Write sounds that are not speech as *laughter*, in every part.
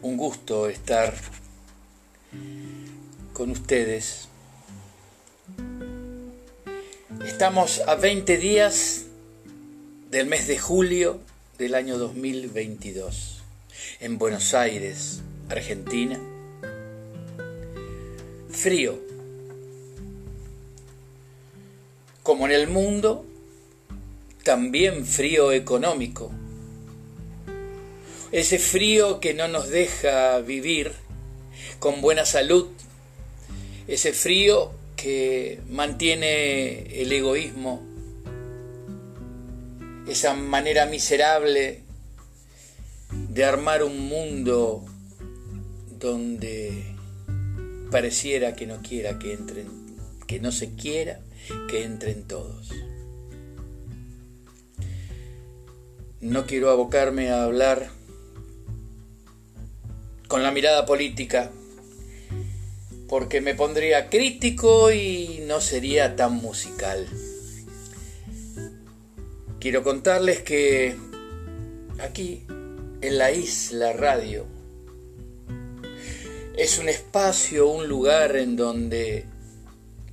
un gusto estar con ustedes. Estamos a 20 días del mes de julio del año 2022 en Buenos Aires, Argentina. Frío. Como en el mundo, también frío económico ese frío que no nos deja vivir con buena salud, ese frío que mantiene el egoísmo, esa manera miserable de armar un mundo donde pareciera que no quiera que entren, que no se quiera que entren todos. No quiero abocarme a hablar con la mirada política, porque me pondría crítico y no sería tan musical. Quiero contarles que aquí, en la isla radio, es un espacio, un lugar en donde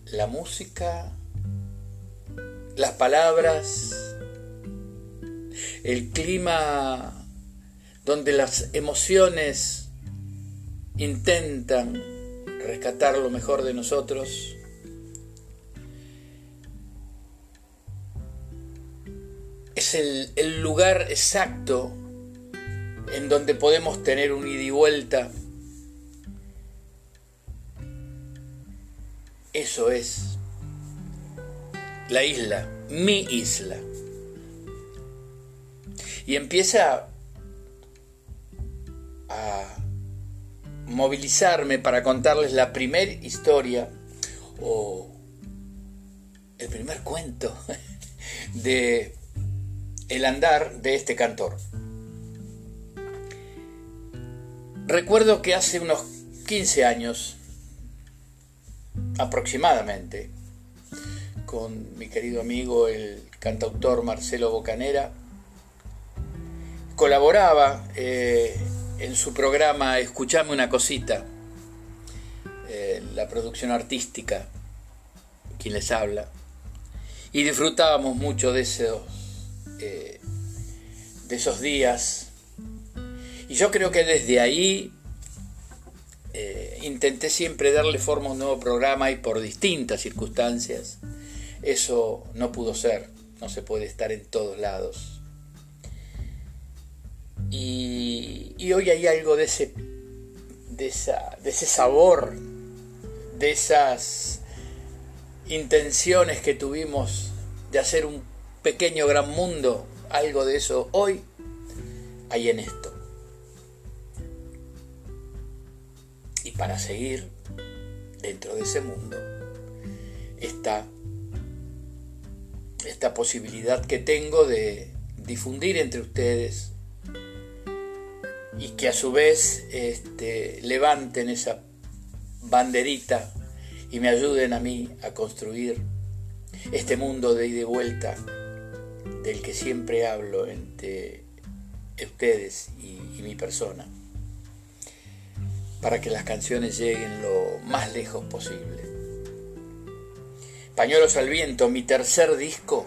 la música, las palabras, el clima, donde las emociones intentan rescatar lo mejor de nosotros, es el, lugar exacto en donde podemos tener un ida y vuelta. Eso es la isla, mi isla. Y empieza a movilizarme para contarles la primera historia o el primer cuento *laughs* de el andar de este cantor. Recuerdo que hace unos 15 años, aproximadamente, con mi querido amigo el cantautor Marcelo Bocanera, colaboraba eh, en su programa Escuchame una cosita, eh, la producción artística, quien les habla, y disfrutábamos mucho de esos, eh, de esos días. Y yo creo que desde ahí eh, intenté siempre darle forma a un nuevo programa y por distintas circunstancias eso no pudo ser, no se puede estar en todos lados y, hoy hay algo de ese, de, esa, de ese sabor, de esas intenciones que tuvimos de hacer un pequeño gran mundo, algo de eso hoy hay en esto. Y para seguir dentro de ese mundo está esta posibilidad que tengo de difundir entre ustedes y que a su vez este, levanten esa banderita y me ayuden a mí a construir este mundo de ida y vuelta del que siempre hablo entre ustedes y, mi persona, para que las canciones lleguen lo más lejos posible. Pañuelos al viento, mi tercer disco,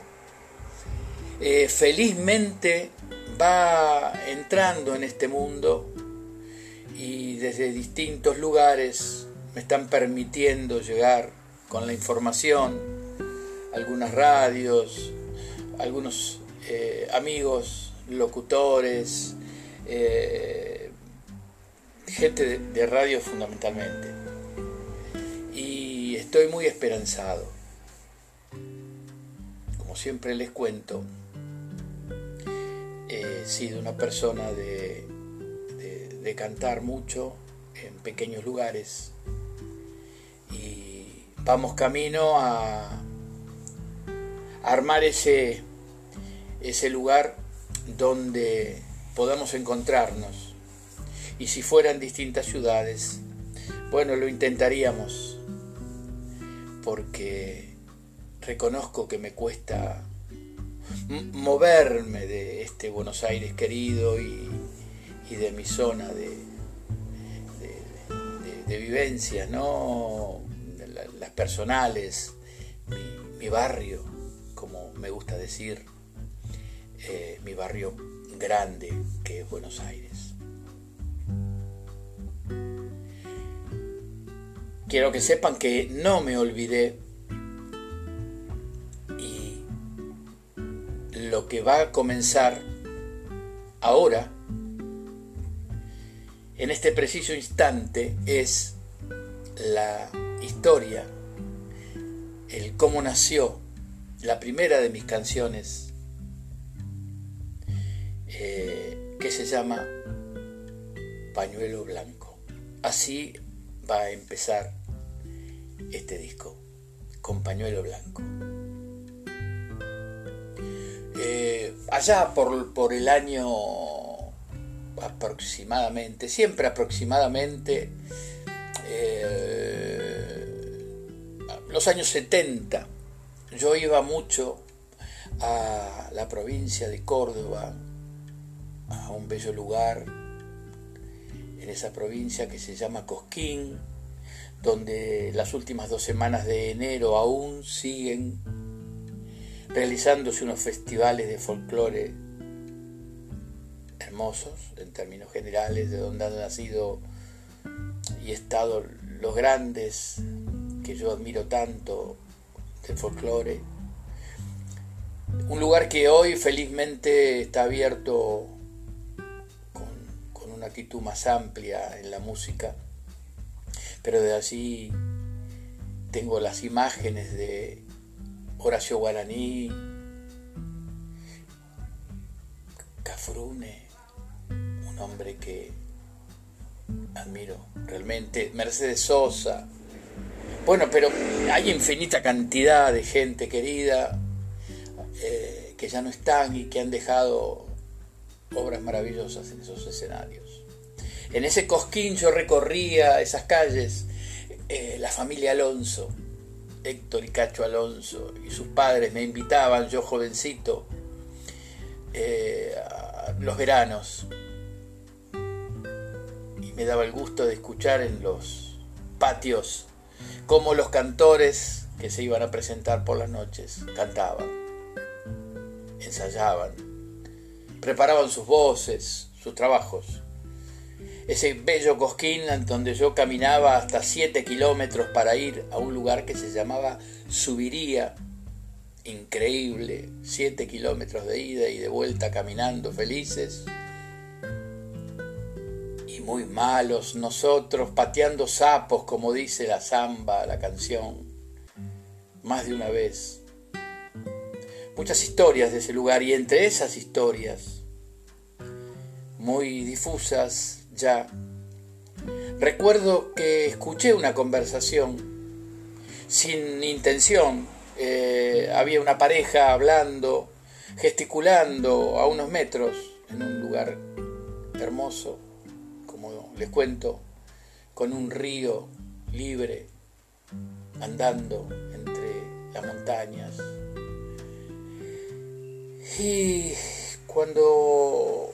eh, felizmente va entrando en este mundo y desde distintos lugares me están permitiendo llegar con la información, algunas radios, algunos eh, amigos, locutores, eh, gente de radio fundamentalmente. Y estoy muy esperanzado. Como siempre les cuento, sido una persona de, cantar mucho en pequeños lugares y vamos camino a, armar ese, ese lugar donde podamos encontrarnos. Y si fueran distintas ciudades, bueno, lo intentaríamos, porque reconozco que me cuesta moverme de este Buenos Aires querido y, de mi zona de, de, ¿no? las personales, mi, barrio, como me gusta decir, eh, mi barrio grande que es Buenos Aires. Quiero que sepan que no me olvidé lo que va a comenzar ahora, en este preciso instante, es la historia, el cómo nació la primera de mis canciones, eh, que se llama Pañuelo Blanco. Así va a empezar este disco, con Pañuelo Blanco. Eh, allá por, por el año aproximadamente, siempre aproximadamente, eh, los años 70, yo iba mucho a la provincia de Córdoba, a un bello lugar en esa provincia que se llama Cosquín, donde las últimas dos semanas de enero aún siguen realizándose unos festivales de folclore hermosos en términos generales, de donde han nacido y estado los grandes que yo admiro tanto del folclore. Un lugar que hoy felizmente está abierto con, con una actitud más amplia en la música, pero de allí tengo las imágenes de Horacio Guaraní, Cafrune, un hombre que admiro realmente, Mercedes Sosa. Bueno, pero hay infinita cantidad de gente querida eh, que ya no están y que han dejado obras maravillosas en esos escenarios. En ese cosquín yo recorría esas calles, eh, la familia Alonso, Héctor y Cacho Alonso y sus padres me invitaban, yo jovencito, eh, los veranos. Y me daba el gusto de escuchar en los patios cómo los cantores que se iban a presentar por las noches cantaban, ensayaban, preparaban sus voces, sus trabajos ese bello cosquín donde yo caminaba hasta 7 kilómetros para ir a un lugar que se llamaba Subiría. Increíble, 7 kilómetros de ida y de vuelta caminando felices. Y muy malos nosotros pateando sapos, como dice la samba, la canción, más de una vez. Muchas historias de ese lugar y entre esas historias, muy difusas, ya. Recuerdo que escuché una conversación sin intención. Eh, había una pareja hablando, gesticulando a unos metros en un lugar hermoso, como les cuento, con un río libre andando entre las montañas. Y cuando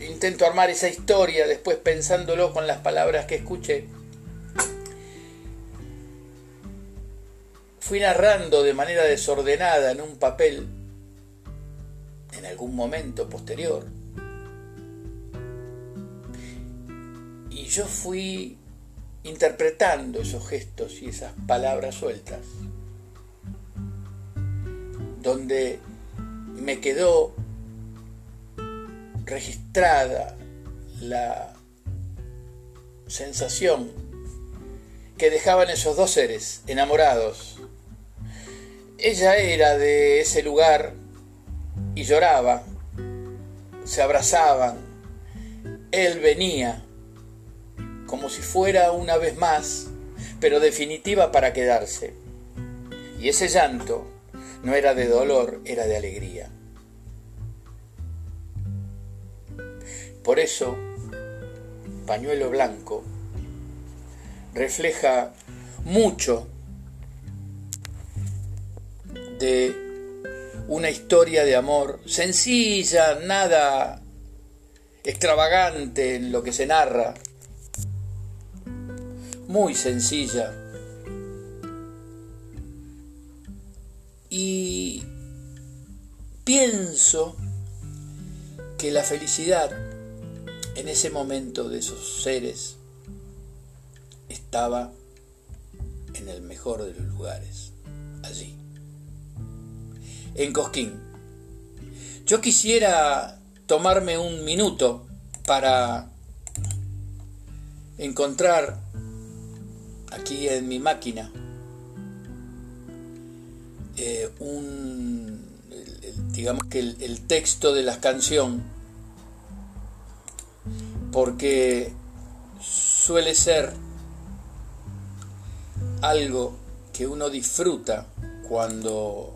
intento armar esa historia después pensándolo con las palabras que escuché. Fui narrando de manera desordenada en un papel en algún momento posterior. Y yo fui interpretando esos gestos y esas palabras sueltas, donde me quedó registrada la sensación que dejaban esos dos seres enamorados. Ella era de ese lugar y lloraba, se abrazaban, él venía como si fuera una vez más, pero definitiva para quedarse. Y ese llanto no era de dolor, era de alegría. Por eso, Pañuelo Blanco refleja mucho de una historia de amor sencilla, nada extravagante en lo que se narra, muy sencilla. Y pienso que la felicidad en ese momento de esos seres estaba en el mejor de los lugares, allí, en Cosquín. Yo quisiera tomarme un minuto para encontrar aquí en mi máquina eh, un, digamos que el, texto de la canción, porque suele ser algo que uno disfruta cuando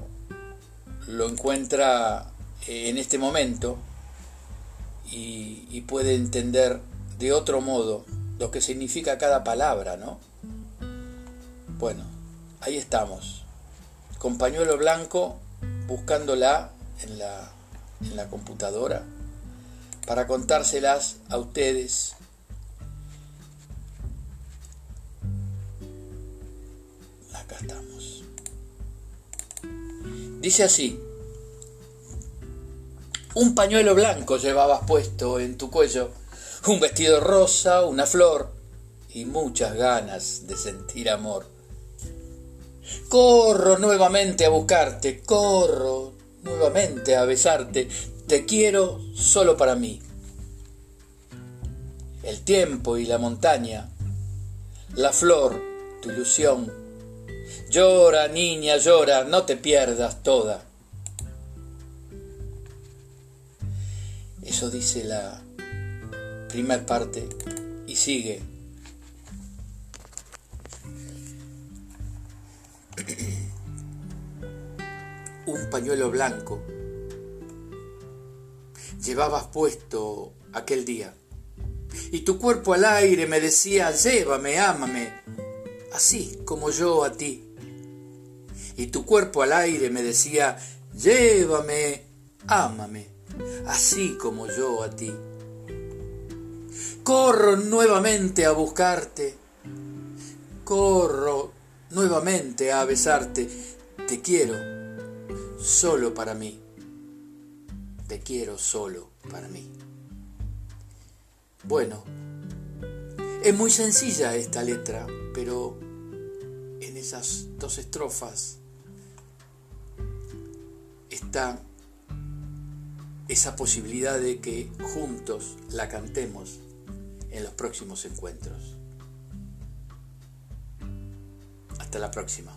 lo encuentra en este momento y, y, puede entender de otro modo lo que significa cada palabra, ¿no? Bueno, ahí estamos, con pañuelo blanco, buscándola en la, en la computadora para contárselas a ustedes. Acá estamos. Dice así, un pañuelo blanco llevabas puesto en tu cuello, un vestido rosa, una flor y muchas ganas de sentir amor. Corro nuevamente a buscarte, corro nuevamente a besarte, te quiero solo para mí. El tiempo y la montaña, la flor, tu ilusión. Llora, niña, llora, no te pierdas toda. Eso dice la primera parte y sigue. un pañuelo blanco llevabas puesto aquel día. Y tu cuerpo al aire me decía, llévame, ámame, así como yo a ti. Y tu cuerpo al aire me decía, llévame, ámame, así como yo a ti. Corro nuevamente a buscarte, corro nuevamente a besarte, te quiero solo para mí. Te quiero solo para mí. Bueno, es muy sencilla esta letra, pero en esas dos estrofas está esa posibilidad de que juntos la cantemos en los próximos encuentros. Hasta la próxima.